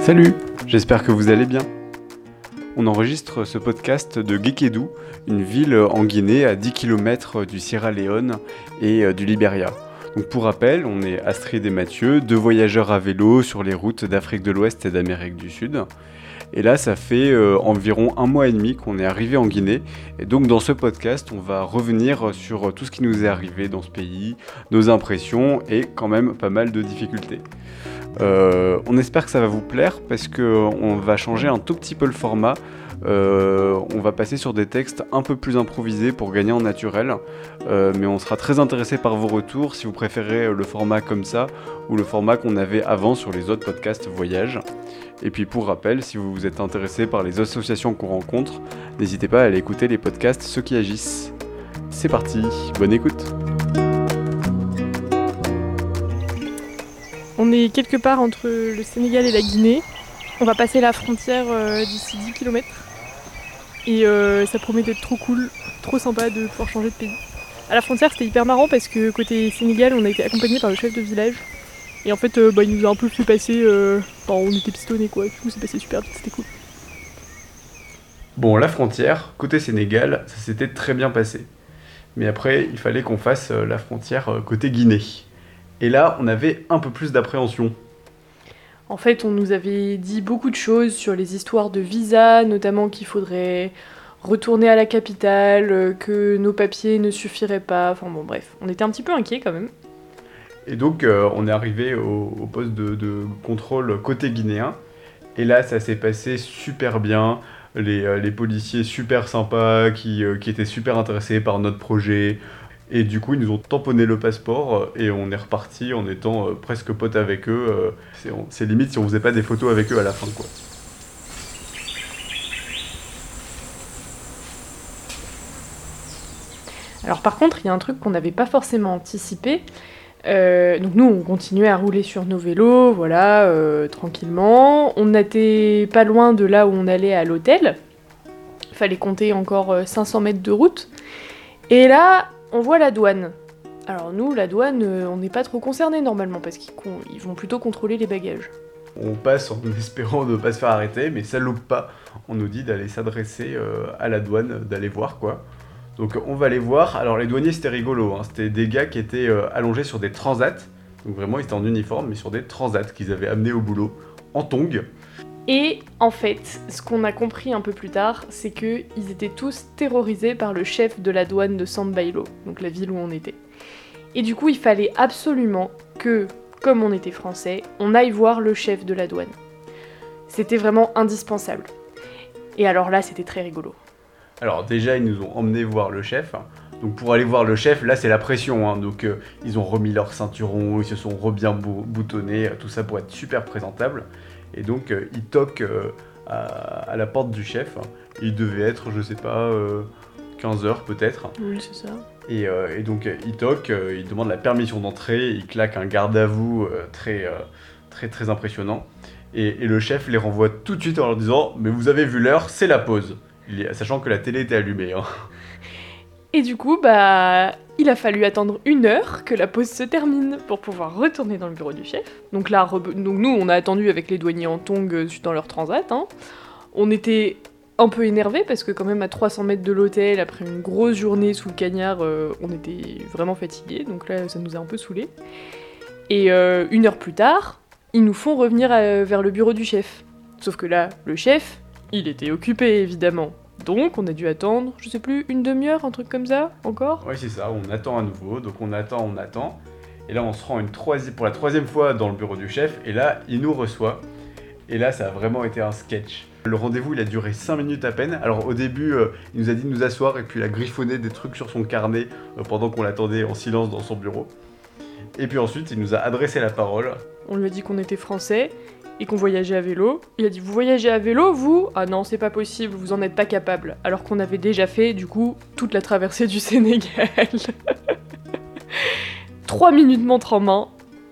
Salut, j'espère que vous allez bien. On enregistre ce podcast de Gekedou, une ville en Guinée à 10 km du Sierra Leone et euh, du Liberia. Donc pour rappel, on est Astrid et Mathieu, deux voyageurs à vélo sur les routes d'Afrique de l'Ouest et d'Amérique du Sud. Et là, ça fait euh, environ un mois et demi qu'on est arrivé en Guinée. Et donc dans ce podcast, on va revenir sur tout ce qui nous est arrivé dans ce pays, nos impressions et quand même pas mal de difficultés. Euh, on espère que ça va vous plaire parce qu'on va changer un tout petit peu le format. Euh, on va passer sur des textes un peu plus improvisés pour gagner en naturel, euh, mais on sera très intéressé par vos retours si vous préférez le format comme ça ou le format qu'on avait avant sur les autres podcasts voyage. Et puis pour rappel, si vous vous êtes intéressé par les associations qu'on rencontre, n'hésitez pas à aller écouter les podcasts Ceux qui agissent. C'est parti, bonne écoute On est quelque part entre le Sénégal et la Guinée. On va passer la frontière euh, d'ici 10 km. Et euh, ça promet d'être trop cool, trop sympa de pouvoir changer de pays. À la frontière, c'était hyper marrant parce que côté Sénégal, on a été accompagné par le chef de village. Et en fait, euh, bah, il nous a un peu fait passer. on était pistonnés quoi. Du coup, c'est passé super vite, c'était cool. Bon, la frontière, côté Sénégal, ça s'était très bien passé. Mais après, il fallait qu'on fasse la frontière côté Guinée. Et là, on avait un peu plus d'appréhension. En fait, on nous avait dit beaucoup de choses sur les histoires de visa, notamment qu'il faudrait retourner à la capitale, euh, que nos papiers ne suffiraient pas. Enfin bon, bref, on était un petit peu inquiets quand même. Et donc, euh, on est arrivé au, poste de, contrôle côté guinéen. Et là, ça s'est passé super bien. Les, euh, policiers super sympas qui, qui, étaient super intéressés par notre projet. Et du coup, ils nous ont tamponné le passeport euh, et on est reparti en étant euh, presque potes avec eux. Euh, c'est limite si on faisait pas des photos avec eux à la fin, quoi. Alors par contre, il y a un truc qu'on n'avait pas forcément anticipé. donc nous, on continuait à rouler sur nos vélos, voilà, tranquillement. On n'était pas loin de là où on allait à l'hôtel. Fallait compter encore 500 mètres de route. Et là, on voit la douane. Alors nous, la douane, euh, on n'est pas trop concerné normalement parce qu'ils vont plutôt contrôler les bagages. On passe en espérant ne pas se faire arrêter, mais ça loupe pas. On nous dit d'aller s'adresser euh, à la douane, d'aller voir quoi. Donc on va aller voir. Alors les douaniers c'était rigolo, hein. c'était des gars qui étaient euh, allongés sur des transats. Donc vraiment ils étaient en uniforme, mais sur des transats qu'ils avaient amenés au boulot en tongs. Et en fait, ce qu'on a compris un peu plus tard, c'est qu'ils étaient tous terrorisés par le chef de la douane de San Bailo, donc la ville où on était. Et du coup, il fallait absolument que, comme on était français, on aille voir le chef de la douane. C'était vraiment indispensable. Et alors là, c'était très rigolo. Alors déjà, ils nous ont emmenés voir le chef. Donc pour aller voir le chef, là c'est la pression. Hein. Donc euh, ils ont remis leur ceinturon, ils se sont re bien boutonnés, tout ça pour être super présentable. Et donc, euh, il toque euh, à, la porte du chef. Il devait être, je sais pas, 15 euh, heures peut-être. Oui, c'est ça. Et, donc, il toque, il demande la permission d'entrer, il claque un garde à vous très, très, très impressionnant. Et, le chef les renvoie tout de suite en leur disant Mais vous avez vu l'heure, c'est la pause. sachant que la télé était allumée. Hein. Et du coup, bah, il a fallu attendre une heure que la pause se termine pour pouvoir retourner dans le bureau du chef. Donc là, donc nous, on a attendu avec les douaniers en tongs euh, dans leur transat. Hein. On était un peu énervés parce que quand même à 300 mètres de l'hôtel, après une grosse journée sous le cagnard, euh, on était vraiment fatigués. Donc là, ça nous a un peu saoulés. Et euh, une heure plus tard, ils nous font revenir vers le bureau du chef. Sauf que là, le chef, il était occupé évidemment. Donc on a dû attendre, je sais plus, une demi-heure, un truc comme ça, encore? Oui, c'est ça, on attend à nouveau, donc on attend, on attend. Et là, on se rend une troisième, pour la troisième fois dans le bureau du chef, et là, il nous reçoit. Et là, ça a vraiment été un sketch. Le rendez-vous, il a duré 5 minutes à peine. Alors au début, euh, il nous a dit de nous asseoir, et puis il a griffonné des trucs sur son carnet euh, pendant qu'on l'attendait en silence dans son bureau. Et puis ensuite, il nous a adressé la parole. On lui a dit qu'on était français, et qu'on voyageait à vélo. Il a dit Vous voyagez à vélo, vous? Ah non, c'est pas possible, vous en êtes pas capable. Alors qu'on avait déjà fait, du coup, toute la traversée du Sénégal. Trois minutes montre en main,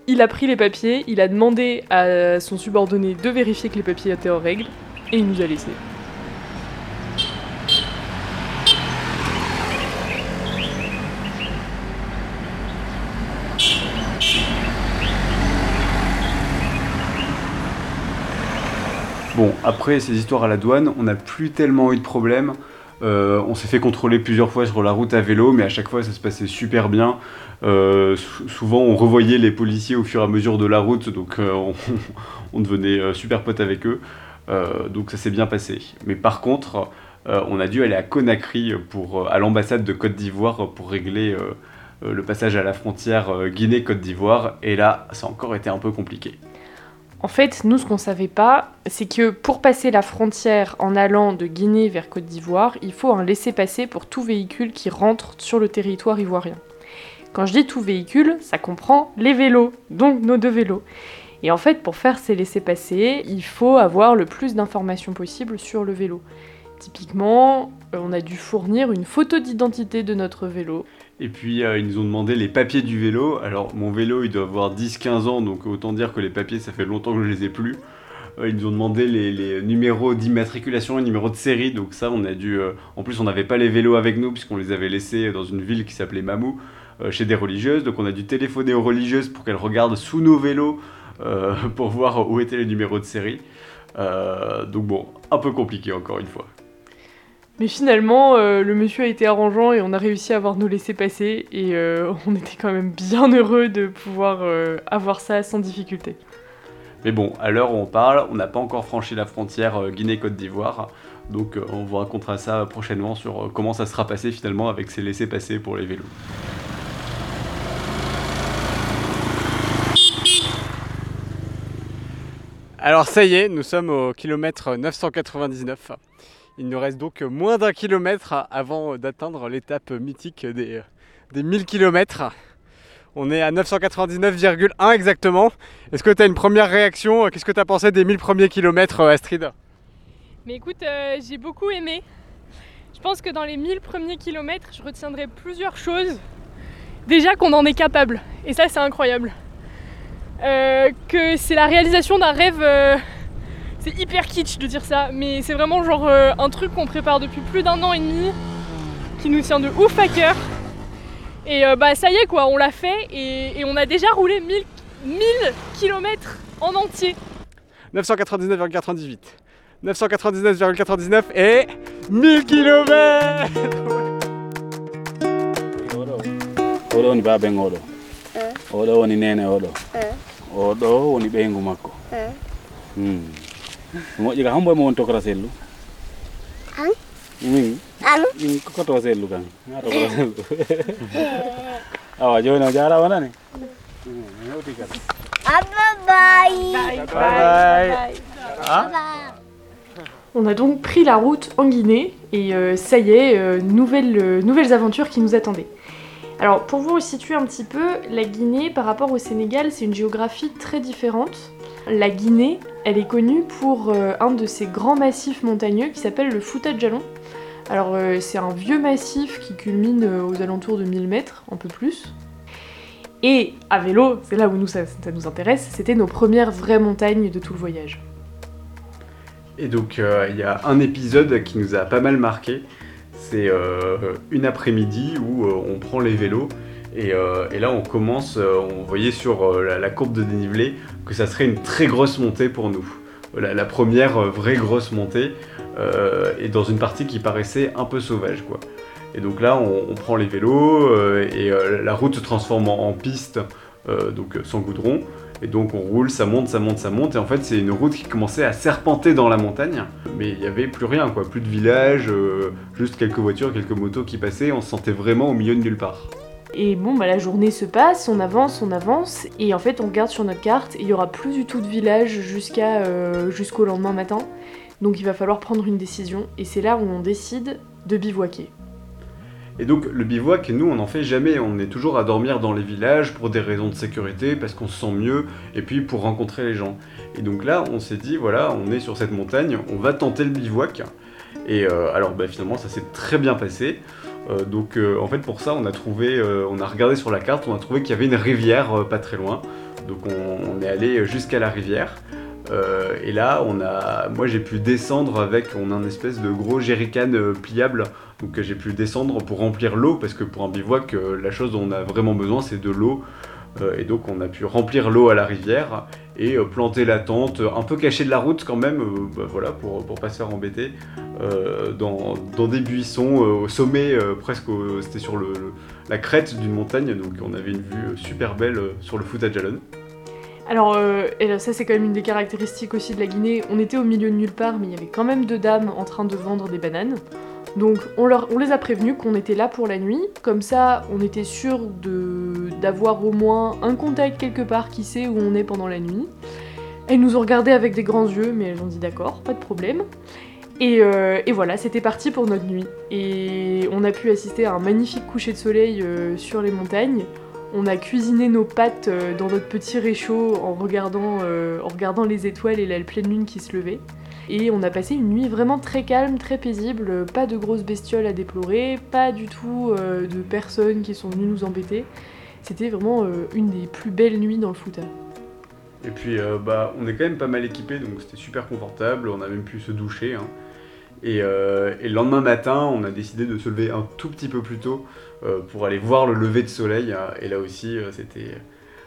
il a pris les papiers, il a demandé à son subordonné de vérifier que les papiers étaient en règle, et il nous a laissés. Bon, après ces histoires à la douane, on n'a plus tellement eu de problèmes. Euh, on s'est fait contrôler plusieurs fois sur la route à vélo, mais à chaque fois ça se passait super bien. Euh, souvent on revoyait les policiers au fur et à mesure de la route, donc euh, on, devenait super potes avec eux. donc ça s'est bien passé. Mais par contre, on a dû aller à Conakry, pour, à l'ambassade de Côte d'Ivoire, pour régler le passage à la frontière Guinée-Côte d'Ivoire. Et là, ça a encore été un peu compliqué. En fait, nous, ce qu'on savait pas, c'est que pour passer la frontière en allant de Guinée vers Côte d'Ivoire, il faut un laissez-passer pour tout véhicule qui rentre sur le territoire ivoirien. Quand je dis tout véhicule, ça comprend les vélos, donc nos deux vélos. Et en fait, pour faire ces laissez-passer, il faut avoir le plus d'informations possible sur le vélo. Typiquement, on a dû fournir une photo d'identité de notre vélo. Et puis euh, ils nous ont demandé les papiers du vélo. Alors mon vélo il doit avoir 10-15 ans, donc autant dire que les papiers ça fait longtemps que je les ai plus. Euh, ils nous ont demandé les, numéros d'immatriculation et numéros de série, donc ça on a dû... en plus on n'avait pas les vélos avec nous puisqu'on les avait laissés dans une ville qui s'appelait Mamou, chez des religieuses. Donc on a dû téléphoner aux religieuses pour qu'elles regardent sous nos vélos pour voir où étaient les numéros de série. donc bon, un peu compliqué encore une fois. Mais finalement, euh, le monsieur a été arrangeant et on a réussi à avoir nos laissés-passer et euh, on était quand même bien heureux de pouvoir euh, avoir ça sans difficulté. Mais bon, à l'heure où on parle, on n'a pas encore franchi la frontière Guinée-Côte d'Ivoire, donc on vous racontera ça prochainement sur comment ça sera passé finalement avec ces laissés-passer pour les vélos. Alors ça y est, nous sommes au kilomètre 999. Il nous reste donc moins d'un kilomètre avant d'atteindre l'étape mythique des, des 1000 km. On est à 999,1 exactement. Est-ce que tu as une première réaction? Qu'est-ce que tu as pensé des 1000 premiers kilomètres, Astrid? Mais écoute, euh, j'ai beaucoup aimé. Je pense que dans les 1000 premiers kilomètres, je retiendrai plusieurs choses. Déjà qu'on en est capable. Et ça, c'est incroyable. Euh, que c'est la réalisation d'un rêve. Euh, c'est hyper kitsch de dire ça, mais c'est vraiment genre euh, un truc qu'on prépare depuis plus d'un an et demi, qui nous tient de ouf à cœur. Et euh, bah ça y est quoi, on l'a fait et, on a déjà roulé 1000, 1000 km en entier. 999,98. 999,99 et 1000 km oɗo woni baben oɗo oɗo woni nene oɗo oɗo woni ɓeygu makko moƴƴi ka homboye mo won tokora sellu. An min anu min kokoto sellu kan ha tokora sellu. Awa joni o jarama nani? Hewti kadi bye. Bye On a donc pris la route en Guinée et euh, ça y est, euh, nouvelles, euh, nouvelles aventures qui nous attendaient. Alors pour vous situer un petit peu, la Guinée par rapport au Sénégal, c'est une géographie très différente. La Guinée, elle est connue pour euh, un de ces grands massifs montagneux qui s'appelle le Fouta Djalon. Alors euh, c'est un vieux massif qui culmine euh, aux alentours de 1000 mètres, un peu plus. Et à vélo, c'est là où nous, ça, nous intéresse, c'était nos premières vraies montagnes de tout le voyage. Et donc il y a un épisode qui nous a pas mal marqué, c'est une après-midi où on prend les vélos euh, et, là, on commence, euh, on voyait sur euh, la, courbe de dénivelé que ça serait une très grosse montée pour nous. La, première vraie grosse montée, et dans une partie qui paraissait un peu sauvage. Quoi. Et donc là, on, prend les vélos, et la route se transforme en, piste, donc sans goudron. Et donc on roule, ça monte, ça monte, ça monte. Et en fait, c'est une route qui commençait à serpenter dans la montagne. Mais il n'y avait plus rien, quoi. Plus de village, juste quelques voitures, quelques motos qui passaient. On se sentait vraiment au milieu de nulle part. Et bon, bah, la journée se passe, on avance, on avance, et en fait on regarde sur notre carte, et il y aura plus du tout de village euh, jusqu'au lendemain matin. Donc il va falloir prendre une décision, et c'est là où on décide de bivouaquer. Et donc le bivouac, nous on n'en fait jamais, on est toujours à dormir dans les villages pour des raisons de sécurité, parce qu'on se sent mieux, et puis pour rencontrer les gens. Et donc là on s'est dit, voilà, on est sur cette montagne, on va tenter le bivouac. Et euh, alors bah, finalement ça s'est très bien passé. Euh, donc euh, en fait pour ça on a trouvé, euh, on a regardé sur la carte, on a trouvé qu'il y avait une rivière pas très loin. Donc on, est allé jusqu'à la rivière. et là, on a, moi j'ai pu descendre avec, on a un espèce de gros jerrycan pliable, donc j'ai pu descendre pour remplir l'eau, parce que pour un bivouac, la chose dont on a vraiment besoin, c'est de l'eau. et donc on a pu remplir l'eau à la rivière, et euh, planter la tente, un peu caché de la route quand même, euh, bah, voilà, pour, pour pas se faire embêter, euh, dans, des buissons au sommet, presque, c'était sur le, la crête d'une montagne, donc on avait une vue super belle sur le Fouta Djallon. Alors, euh, ça c'est quand même une des caractéristiques aussi de la Guinée. On était au milieu de nulle part, mais il y avait quand même deux dames en train de vendre des bananes. Donc on, leur, on les a prévenus qu'on était là pour la nuit. Comme ça, on était sûr d'avoir au moins un contact quelque part qui sait où on est pendant la nuit. Elles nous ont regardé avec des grands yeux, mais elles ont dit d'accord, pas de problème. Et, euh, et voilà, c'était parti pour notre nuit. Et on a pu assister à un magnifique coucher de soleil euh, sur les montagnes. On a cuisiné nos pâtes euh, dans notre petit réchaud en regardant, en regardant les étoiles et la pleine lune qui se levait. Et on a passé une nuit vraiment très calme, très paisible, pas de grosses bestioles à déplorer, pas du tout euh, de personnes qui sont venues nous embêter. C'était vraiment euh, une des plus belles nuits dans le Fouta. Et puis, euh, bah, on est quand même pas mal équipé, donc c'était super confortable. On a même pu se doucher. hein. Et, le lendemain matin, on a décidé de se lever un tout petit peu plus tôt pour aller voir le lever de soleil. hein. Et là aussi, c'était,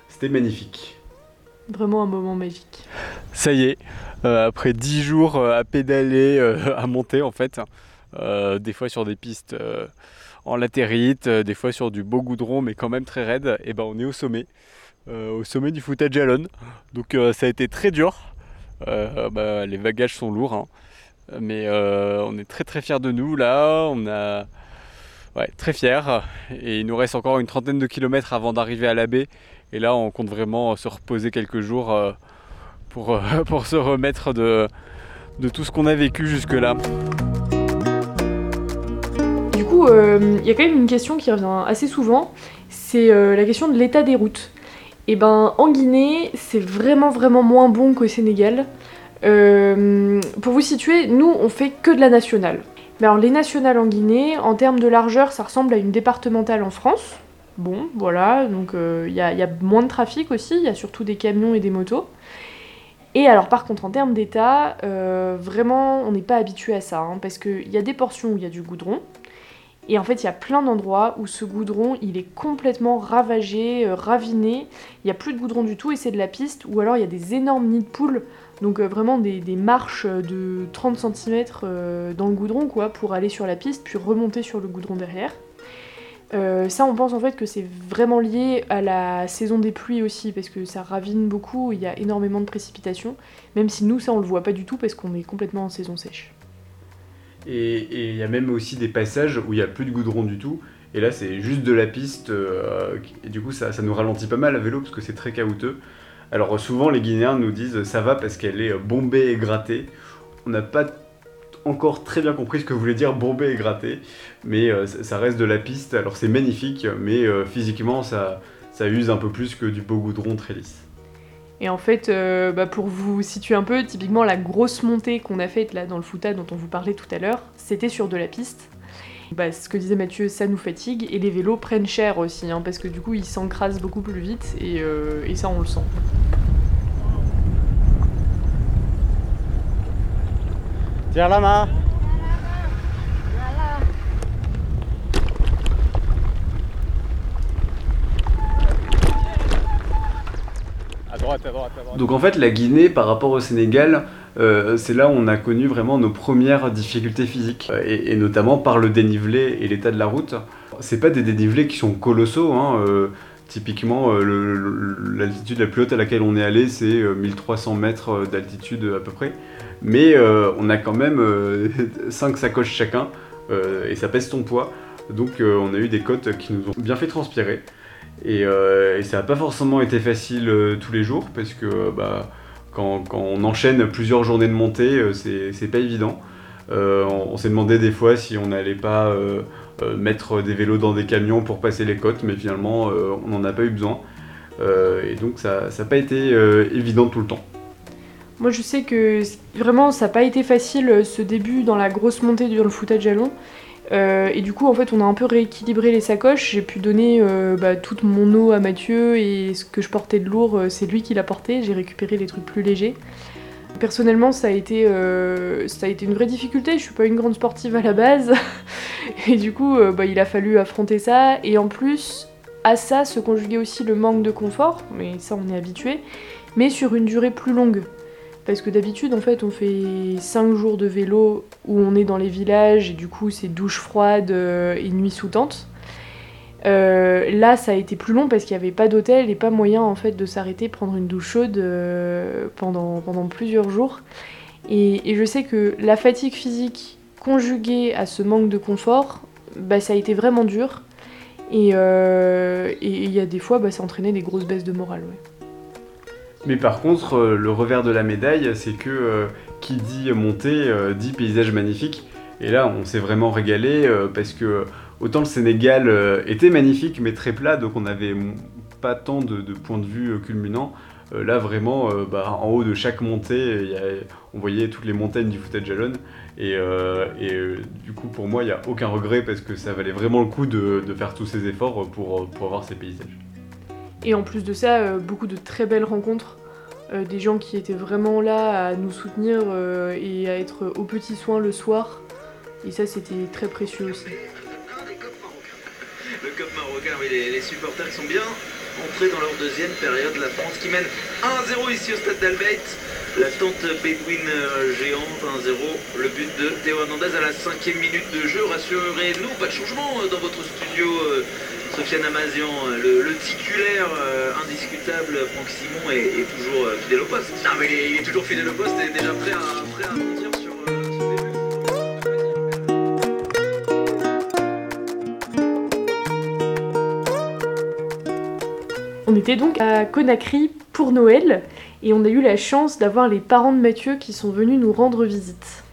c'était magnifique. Vraiment un moment magique. Ça y est, euh, après 10 jours euh, à pédaler, euh, à monter en fait, des fois sur des pistes en latérite, des fois sur du beau goudron mais quand même très raide, et ben on est au sommet, au sommet du Fouta Djallon. Donc ça a été très dur, bah, les bagages sont lourds, hein. mais on est très très fiers de nous là, on a... Ouais, très fiers, et il nous reste encore une trentaine de kilomètres avant d'arriver à la baie, et là on compte vraiment se reposer quelques jours. euh, pour, euh, pour se remettre de, de tout ce qu'on a vécu jusque-là. Du coup, euh, il y a quand même une question qui revient assez souvent, c'est euh, la question de l'état des routes. Et ben, en Guinée, c'est vraiment vraiment moins bon qu'au Sénégal. Euh, pour vous situer, nous, on fait que de la nationale. Mais alors, les nationales en Guinée, en termes de largeur, ça ressemble à une départementale en France. Bon, voilà, donc euh, il y, a, moins de trafic aussi, il y a surtout des camions et des motos. Et alors par contre en termes d'état, euh, vraiment on n'est pas habitué à ça, hein, parce qu'il y a des portions où il y a du goudron, et en fait il y a plein d'endroits où ce goudron il est complètement ravagé, euh, raviné, il n'y a plus de goudron du tout et c'est de la piste, ou alors il y a des énormes nids de poules, donc vraiment des, des marches de 30 cm dans le goudron quoi, pour aller sur la piste, puis remonter sur le goudron derrière. Euh, ça, on pense en fait que c'est vraiment lié à la saison des pluies aussi, parce que ça ravine beaucoup, il y a énormément de précipitations, même si nous, ça, on le voit pas du tout, parce qu'on est complètement en saison sèche. Et il y a même aussi des passages où il n'y a plus de goudron du tout. Et là, c'est juste de la piste. euh, et du coup, ça, ça nous ralentit pas mal à vélo parce que c'est très caouteux. Alors, souvent, les Guinéens nous disent ça va parce qu'elle est bombée et grattée. On n'a pas encore très bien compris ce que voulait dire bombée et grattée. Mais euh, ça, reste de la piste. Alors, c'est magnifique. Mais euh, physiquement, ça, ça use un peu plus que du beau goudron très lisse. Et en fait, euh, bah, pour vous situer un peu, typiquement la grosse montée qu'on a faite là dans le Fouta dont on vous parlait tout à l'heure, c'était sur de la piste. Bah, ce que disait Mathieu, ça nous fatigue, et les vélos prennent cher aussi, hein, parce que du coup ils s'encrasent beaucoup plus vite, et ça on le sent. Tiens la main. À droite, à droite, à droite. Donc en fait, la Guinée, par rapport au Sénégal, euh, c'est là où on a connu vraiment nos premières difficultés physiques, euh, et, et notamment par le dénivelé et l'état de la route. C'est pas des dénivelés qui sont colossaux. hein, euh, typiquement, l'altitude la plus haute à laquelle on est allé, c'est euh, 1300 mètres d'altitude à peu près. Mais euh, on a quand même 5 sacoches chacun, euh, et ça pèse ton poids. Donc euh, on a eu des côtes qui nous ont bien fait transpirer. Et, euh, ça n'a pas forcément été facile euh, tous les jours parce que euh, bah, quand, on enchaîne plusieurs journées de montée, euh, c'est pas évident. Euh, on s'est demandé des fois si on n'allait pas euh, euh, mettre des vélos dans des camions pour passer les côtes, mais finalement euh, on n'en a pas eu besoin. Euh, et donc ça n'a pas été euh, évident tout le temps. Moi, je sais que vraiment, ça n'a pas été facile euh, ce début dans la grosse montée dans le Fouta de Jalon. Euh, et du coup, en fait, on a un peu rééquilibré les sacoches. J'ai pu donner euh, bah, toute mon eau à Mathieu et ce que je portais de lourd, c'est lui qui l'a porté. J'ai récupéré les trucs plus légers. Personnellement, ça a été, ça a été une vraie difficulté. Je suis pas une grande sportive à la base. et du coup, bah, il a fallu affronter ça. Et en plus, à ça se conjuguait aussi le manque de confort. Mais ça, on est habitué. mais sur une durée plus longue. Parce que d'habitude, en fait, on fait 5 jours de vélo où on est dans les villages et du coup, c'est douche froide euh, et nuit sous tente. Euh, là, ça a été plus long parce qu'il n'y avait pas d'hôtel et pas moyen en fait de s'arrêter prendre une douche chaude euh, pendant, pendant plusieurs jours. Et, je sais que la fatigue physique conjuguée à ce manque de confort, bah, ça a été vraiment dur. Et il y a des fois, bah, ça entraînait des grosses baisses de morale. Mais par contre, euh, le revers de la médaille, c'est que euh, qui dit montée euh, dit paysage magnifique. Et là, on s'est vraiment régalé parce que autant le Sénégal était magnifique mais très plat, donc on n'avait pas tant de, points de vue culminants. Là, vraiment, bah, en haut de chaque montée, on voyait toutes les montagnes du Fouta de Jalon. Et, du coup, pour moi, il n'y a aucun regret parce que ça valait vraiment le coup de, de faire tous ces efforts pour, pour avoir ces paysages. Et en plus de ça, euh, beaucoup de très belles rencontres. euh, des gens qui étaient vraiment là à nous soutenir euh, et à être aux petits soins le soir. Et ça, c'était très précieux aussi. Le COP marocain, oui, les, supporters sont bien entrés dans leur deuxième période. La France qui mène 1-0 ici au stade d'Albeit. La tente bédouine géante 1-0. Le but de Théo Hernandez à la cinquième minute de jeu. Rassurez-nous, pas de changement dans votre studio, Sofiane Amazian. Euh, Le, le titulaire euh, indiscutable, Franck Simon, est, est toujours euh, fidèle au poste. Non, mais il est, il est toujours fidèle au poste et déjà prêt à, prêt à mentir sur euh, son début. On était donc à Conakry pour Noël et on a eu la chance d'avoir les parents de Mathieu qui sont venus nous rendre visite.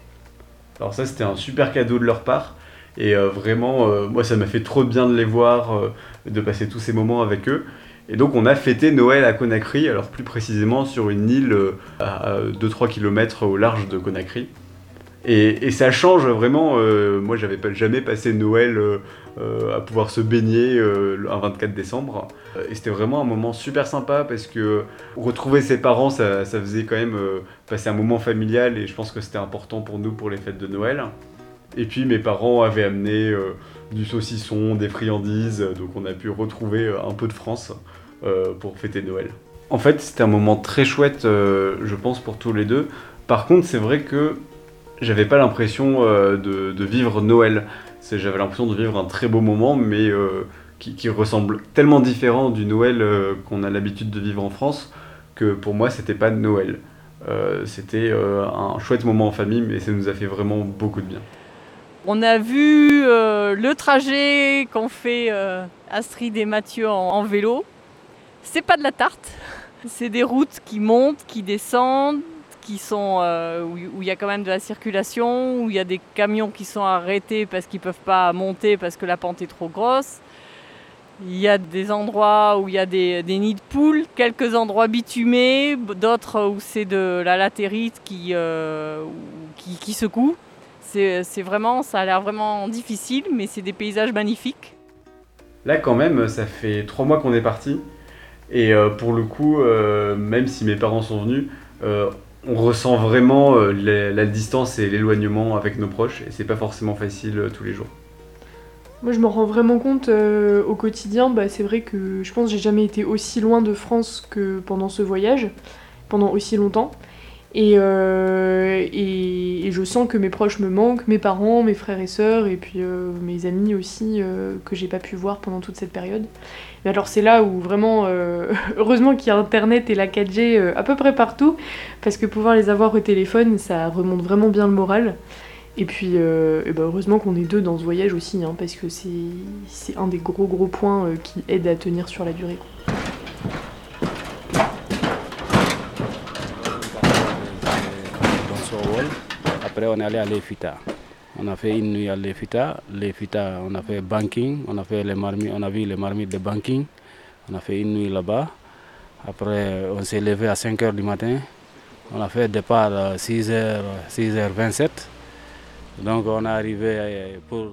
Alors ça c'était un super cadeau de leur part et euh, vraiment euh, moi ça m'a fait trop bien de les voir, euh, de passer tous ces moments avec eux. Et donc on a fêté Noël à Conakry, alors plus précisément sur une île à 2-3 km au large de Conakry. Et, ça change vraiment, moi j'avais jamais passé Noël à pouvoir se baigner euh, un 24 décembre. Et c'était vraiment un moment super sympa parce que retrouver ses parents ça, ça faisait quand même passer un moment familial et je pense que c'était important pour nous pour les fêtes de Noël. Et puis mes parents avaient amené euh, du saucisson, des friandises, euh, donc on a pu retrouver euh, un peu de France pour fêter Noël. En fait, c'était un moment très chouette, je pense, pour tous les deux. Par contre, c'est vrai que j'avais pas l'impression de, vivre Noël. J'avais l'impression de vivre un très beau moment, mais qui, ressemble tellement différent du Noël qu'on a l'habitude de vivre en France que pour moi, c'était pas Noël. C'était un chouette moment en famille, mais ça nous a fait vraiment beaucoup de bien. On a vu euh, le trajet qu'ont fait euh, Astrid et Mathieu en, en vélo. C'est pas de la tarte, c'est des routes qui montent, qui descendent, qui sont euh, où il y a quand même de la circulation, où il y a des camions qui sont arrêtés parce qu'ils peuvent pas monter parce que la pente est trop grosse. Il y a des endroits où il y a des, nids de poules, quelques endroits bitumés, d'autres où c'est de la latérite qui, qui secoue. C'est vraiment, ça a l'air vraiment difficile, mais c'est des paysages magnifiques. Là, quand même, ça fait trois mois qu'on est parti. Et euh, pour le coup, euh, même si mes parents sont venus, euh, on ressent vraiment euh, la, la distance et l'éloignement avec nos proches. Et c'est pas forcément facile euh, tous les jours. Moi, je me rends vraiment compte euh, au quotidien. Bah, c'est vrai que je pense que j'ai jamais été aussi loin de France que pendant ce voyage, pendant aussi longtemps. Et, euh, et, et je sens que mes proches me manquent, mes parents, mes frères et sœurs, et puis euh, mes amis aussi euh, que j'ai pas pu voir pendant toute cette période. Mais alors c'est là où vraiment, euh, heureusement qu'il y a Internet et la 4G euh, à peu près partout, parce que pouvoir les avoir au téléphone, ça remonte vraiment bien le moral. Et puis, et ben heureusement qu'on est deux dans ce voyage aussi, hein, parce que c'est un des gros gros points qui aide à tenir sur la durée. dans Sowol. Après, on est allé à l'EFITA. On a fait une nuit à l'EFITA. L'EFITA, on a fait banking, on a fait les marmites, on a vu les marmites de banking. On a fait une nuit là-bas. Après, on s'est levé à 5 h du matin. On a fait départ à 6 h 6h27. Donc, on est arrivé euh, pour,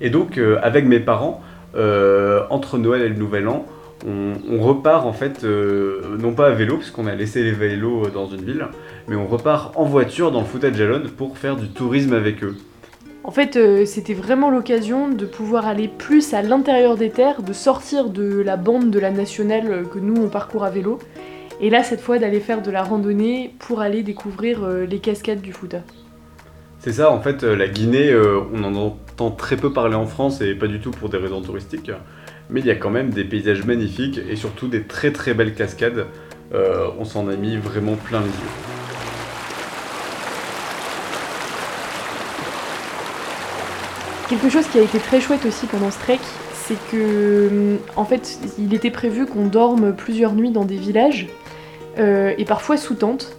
Et donc, euh, avec mes parents, euh, entre Noël et le Nouvel An, on, repart en fait, non pas à vélo, puisqu'on a laissé les vélos dans une ville, mais on repart en voiture dans le Fouta de Jalon pour faire du tourisme avec eux. En fait, euh, c'était vraiment l'occasion de pouvoir aller plus à l'intérieur des terres, de sortir de la bande de la nationale euh, que nous on parcourt à vélo, Et là, cette fois, d'aller faire de la randonnée pour aller découvrir euh, les cascades du Fouta. C'est ça, en fait, la Guinée, euh, on en entend très peu parler en France et pas du tout pour des raisons touristiques. Mais il y a quand même des paysages magnifiques et surtout des très très belles cascades. On s'en a mis vraiment plein les yeux. Quelque chose qui a été très chouette aussi pendant ce trek, c'est que, hum, en fait, il était prévu qu'on dorme plusieurs nuits dans des villages, euh, et parfois sous tente.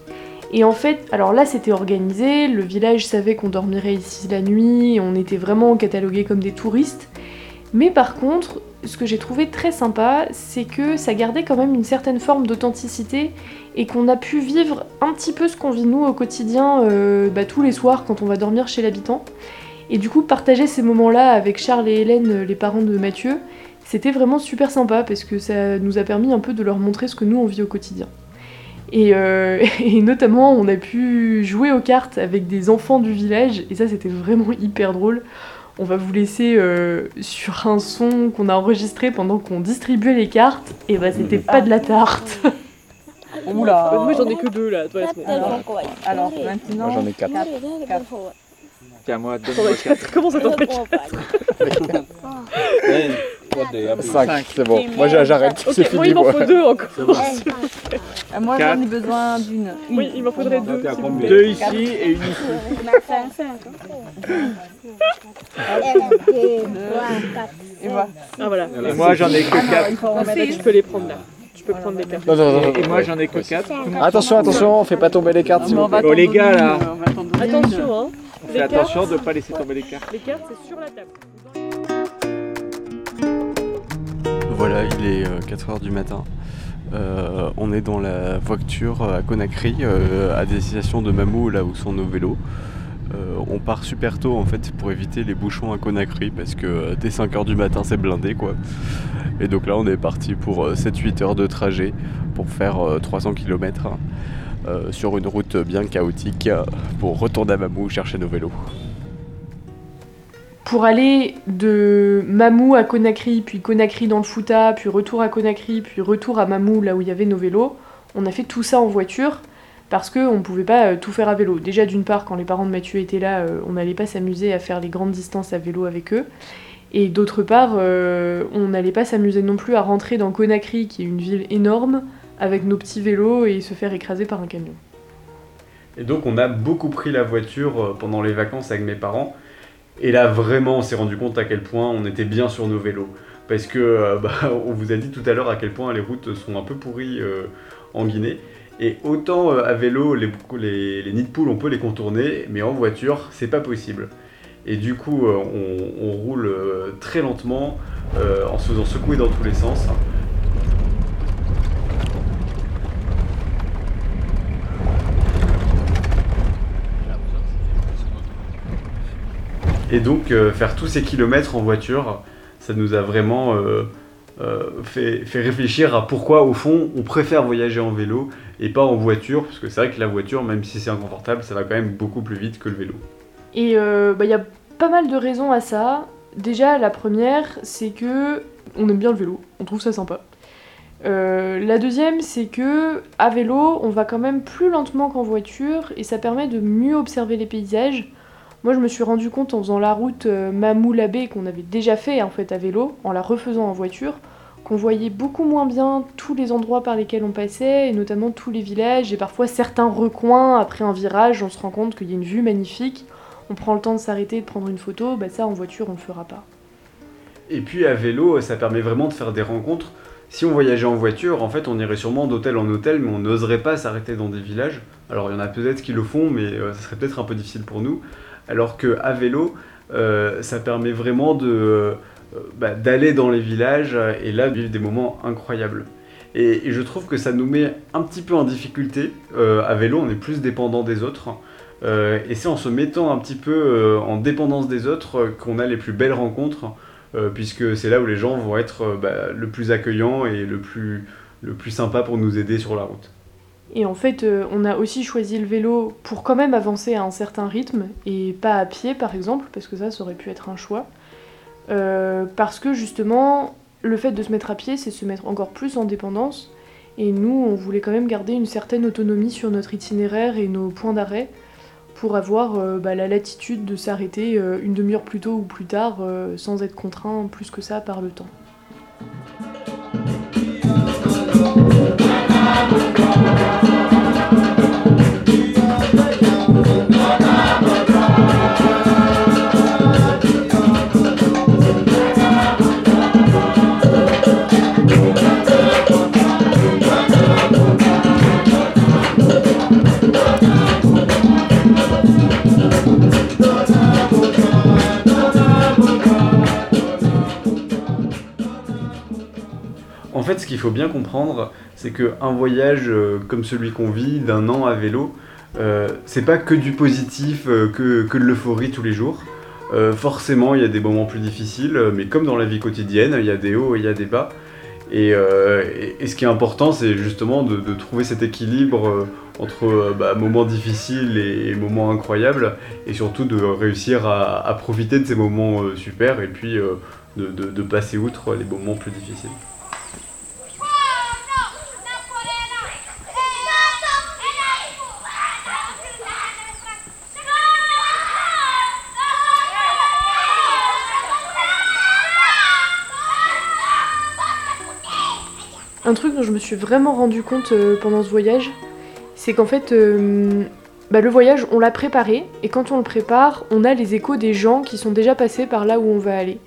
Et en fait, alors là c'était organisé, le village savait qu'on dormirait ici la nuit, on était vraiment catalogués comme des touristes. Mais par contre, ce que j'ai trouvé très sympa, c'est que ça gardait quand même une certaine forme d'authenticité et qu'on a pu vivre un petit peu ce qu'on vit nous au quotidien euh, bah, tous les soirs quand on va dormir chez l'habitant. Et du coup, partager ces moments-là avec Charles et Hélène, les parents de Mathieu, c'était vraiment super sympa parce que ça nous a permis un peu de leur montrer ce que nous on vit au quotidien. Et, euh, et notamment, on a pu jouer aux cartes avec des enfants du village, et ça c'était vraiment hyper drôle. On va vous laisser euh, sur un son qu'on a enregistré pendant qu'on distribuait les cartes, et bah c'était pas de la tarte. Oula Moi j'en ai que deux là, toi Alors, alors maintenant, Moi j'en ai 4. Tiens, moi, donne-moi comment ça t'en fait quatre 5, c'est bon. Moi j'arrête, c'est Ok, moi fini. il m'en moi. faut deux encore. euh, moi j'en ai besoin d'une. une. Oui, il m'en faudrait deux. T'es à s'il vous combien plaît. Deux ici et une ici. Et voilà. Ah voilà. Et moi j'en ai que 4. Il faut remettre. Tu peux les prendre là. Tu peux prendre les cartes. Non, non, non, Et moi j'en ai que 4. Attention, attention, on fait pas tomber les cartes vous Oh les gars là, une, on. Attention cartes, de pas laisser tomber les cartes. les cartes c'est sur la table. Voilà, il est 4h du matin. Euh, on est dans la voiture à Conakry, euh, à destination de Mamou, là où sont nos vélos. Euh, on part super tôt en fait pour éviter les bouchons à Conakry parce que euh, dès 5h du matin c'est blindé quoi. Et donc là on est parti pour 7-8 heures de trajet pour faire euh, 300 km sur une route bien chaotique euh, pour retourner à Mamou chercher nos vélos. Pour aller de Mamou à Conakry, puis Conakry dans le Fouta, puis retour à Conakry, puis retour à Mamou, là où il y avait nos vélos, on a fait tout ça en voiture parce qu'on ne pouvait pas euh, tout faire à vélo. Déjà, d'une part, quand les parents de Mathieu étaient là, euh, on n'allait pas s'amuser à faire les grandes distances à vélo avec eux. Et d'autre part, euh, on n'allait pas s'amuser non plus à rentrer dans Conakry, qui est une ville énorme, avec nos petits vélos et se faire écraser par un camion. Et donc on a beaucoup pris la voiture euh, pendant les vacances avec mes parents. Et là vraiment on s'est rendu compte à quel point on était bien sur nos vélos. Parce que euh, bah, on vous a dit tout à l'heure à quel point les routes sont un peu pourries euh, en Guinée. Et autant à vélo les, nids de poules on peut les contourner, mais en voiture c'est pas possible. Et du coup on, roule très lentement en se faisant secouer dans tous les sens. Et donc euh, faire tous ces kilomètres en voiture, ça nous a vraiment euh, euh, fait, réfléchir à pourquoi au fond on préfère voyager en vélo et pas en voiture, parce que c'est vrai que la voiture, même si c'est inconfortable, ça va quand même beaucoup plus vite que le vélo. Et bah, il y a pas mal de raisons à ça. Déjà, la première, c'est que on aime bien le vélo, on trouve ça sympa. La deuxième, c'est que à vélo, on va quand même plus lentement qu'en voiture et ça permet de mieux observer les paysages. Moi, je me suis rendu compte en faisant la route euh, Mamou-Labé qu'on avait déjà fait en fait à vélo, en la refaisant en voiture, qu'on voyait beaucoup moins bien tous les endroits par lesquels on passait, et notamment tous les villages, et parfois certains recoins après un virage, on se rend compte qu'il y a une vue magnifique, on prend le temps de s'arrêter, de prendre une photo, bah ça en voiture on le fera pas. Et puis à vélo, ça permet vraiment de faire des rencontres. Si on voyageait en voiture, en fait, on irait sûrement d'hôtel en hôtel, mais on n'oserait pas s'arrêter dans des villages. Alors il y en a peut-être qui le font, mais euh, ça serait peut-être un peu difficile pour nous. Alors que à vélo, euh, ça permet vraiment euh, bah, d'aller dans les villages et là vivre des moments incroyables. Et, je trouve que ça nous met un petit peu en difficulté. Euh, à vélo, on est plus dépendant des autres. Et c'est en se mettant un petit peu en dépendance des autres qu'on a les plus belles rencontres, puisque c'est là où les gens vont être bah, le plus accueillants et le plus, le plus sympa pour nous aider sur la route. Et en fait, euh, on a aussi choisi le vélo pour quand même avancer à un certain rythme et pas à pied par exemple, parce que ça, ça aurait pu être un choix. Euh, parce que justement, le fait de se mettre à pied, c'est se mettre encore plus en dépendance. Et nous, on voulait quand même garder une certaine autonomie sur notre itinéraire et nos points d'arrêt pour avoir euh, bah, la latitude de s'arrêter une demi-heure plus tôt ou plus tard sans être contraint plus que ça par le temps. Ce qu'il faut bien comprendre, c'est qu'un voyage euh, comme celui qu'on vit, d'un an à vélo, euh, c'est pas que du positif, euh, que, de l'euphorie tous les jours. Forcément, il y a des moments plus difficiles, mais comme dans la vie quotidienne, il y a des hauts et il y a des bas. Et, ce qui est important, c'est justement de, trouver cet équilibre entre bah, moments difficiles et, moments incroyables, et surtout de réussir à, profiter de ces moments super, et puis de passer outre les moments plus difficiles. Un truc dont je me suis vraiment rendu compte euh, pendant ce voyage, c'est qu'en fait, euh, bah, le voyage, on l'a préparé, et quand on le prépare, on a les échos des gens qui sont déjà passés par là où on va aller.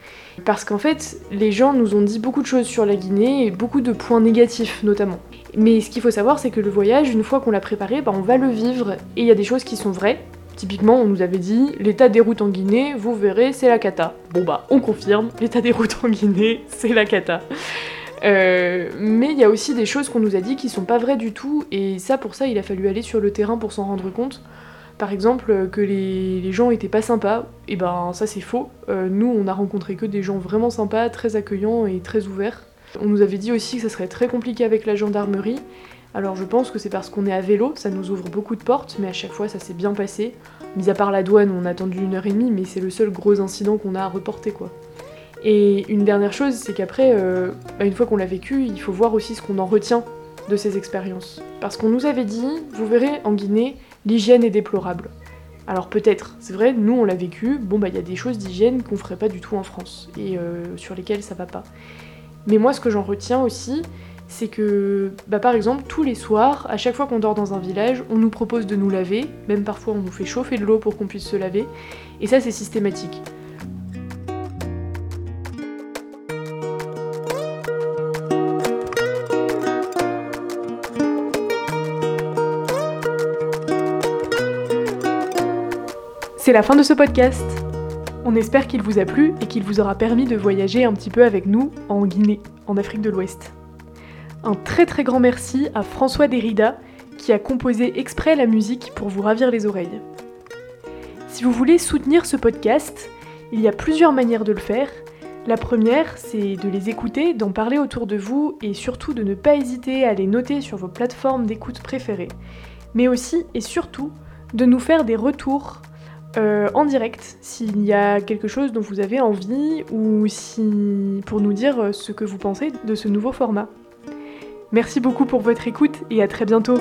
Parce qu'en fait, les gens nous ont dit beaucoup de choses sur la Guinée, et beaucoup de points négatifs notamment. Mais ce qu'il faut savoir, c'est que le voyage, une fois qu'on l'a préparé, bah, on va le vivre, et il y a des choses qui sont vraies. Typiquement, on nous avait dit, l'état des routes en Guinée, vous verrez, c'est la cata. Bon bah, on confirme, l'état des routes en Guinée, c'est la cata. Euh, mais il y a aussi des choses qu'on nous a dit qui sont pas vraies du tout, et ça pour ça il a fallu aller sur le terrain pour s'en rendre compte. Par exemple, que les, les gens étaient pas sympas, et ben ça c'est faux. Euh, nous on a rencontré que des gens vraiment sympas, très accueillants et très ouverts. On nous avait dit aussi que ça serait très compliqué avec la gendarmerie. Alors je pense que c'est parce qu'on est à vélo, ça nous ouvre beaucoup de portes, mais à chaque fois ça s'est bien passé. Mis à part la douane, on a attendu une heure et demie, mais c'est le seul gros incident qu'on a à reporter quoi. Et une dernière chose, c'est qu'après, euh, bah, une fois qu'on l'a vécu, il faut voir aussi ce qu'on en retient de ces expériences. Parce qu'on nous avait dit, vous verrez, en Guinée, l'hygiène est déplorable. Alors peut-être, c'est vrai, nous on l'a vécu, bon bah il y a des choses d'hygiène qu'on ferait pas du tout en France, et euh, sur lesquelles ça va pas. Mais moi ce que j'en retiens aussi, c'est que, bah, par exemple, tous les soirs, à chaque fois qu'on dort dans un village, on nous propose de nous laver, même parfois on nous fait chauffer de l'eau pour qu'on puisse se laver, et ça c'est systématique. C'est la fin de ce podcast. On espère qu'il vous a plu et qu'il vous aura permis de voyager un petit peu avec nous en Guinée, en Afrique de l'Ouest. Un très très grand merci à François Derrida qui a composé exprès la musique pour vous ravir les oreilles. Si vous voulez soutenir ce podcast, il y a plusieurs manières de le faire. La première, c'est de les écouter, d'en parler autour de vous et surtout de ne pas hésiter à les noter sur vos plateformes d'écoute préférées. Mais aussi et surtout de nous faire des retours euh, en direct s'il y a quelque chose dont vous avez envie ou si pour nous dire ce que vous pensez de ce nouveau format. Merci beaucoup pour votre écoute et à très bientôt.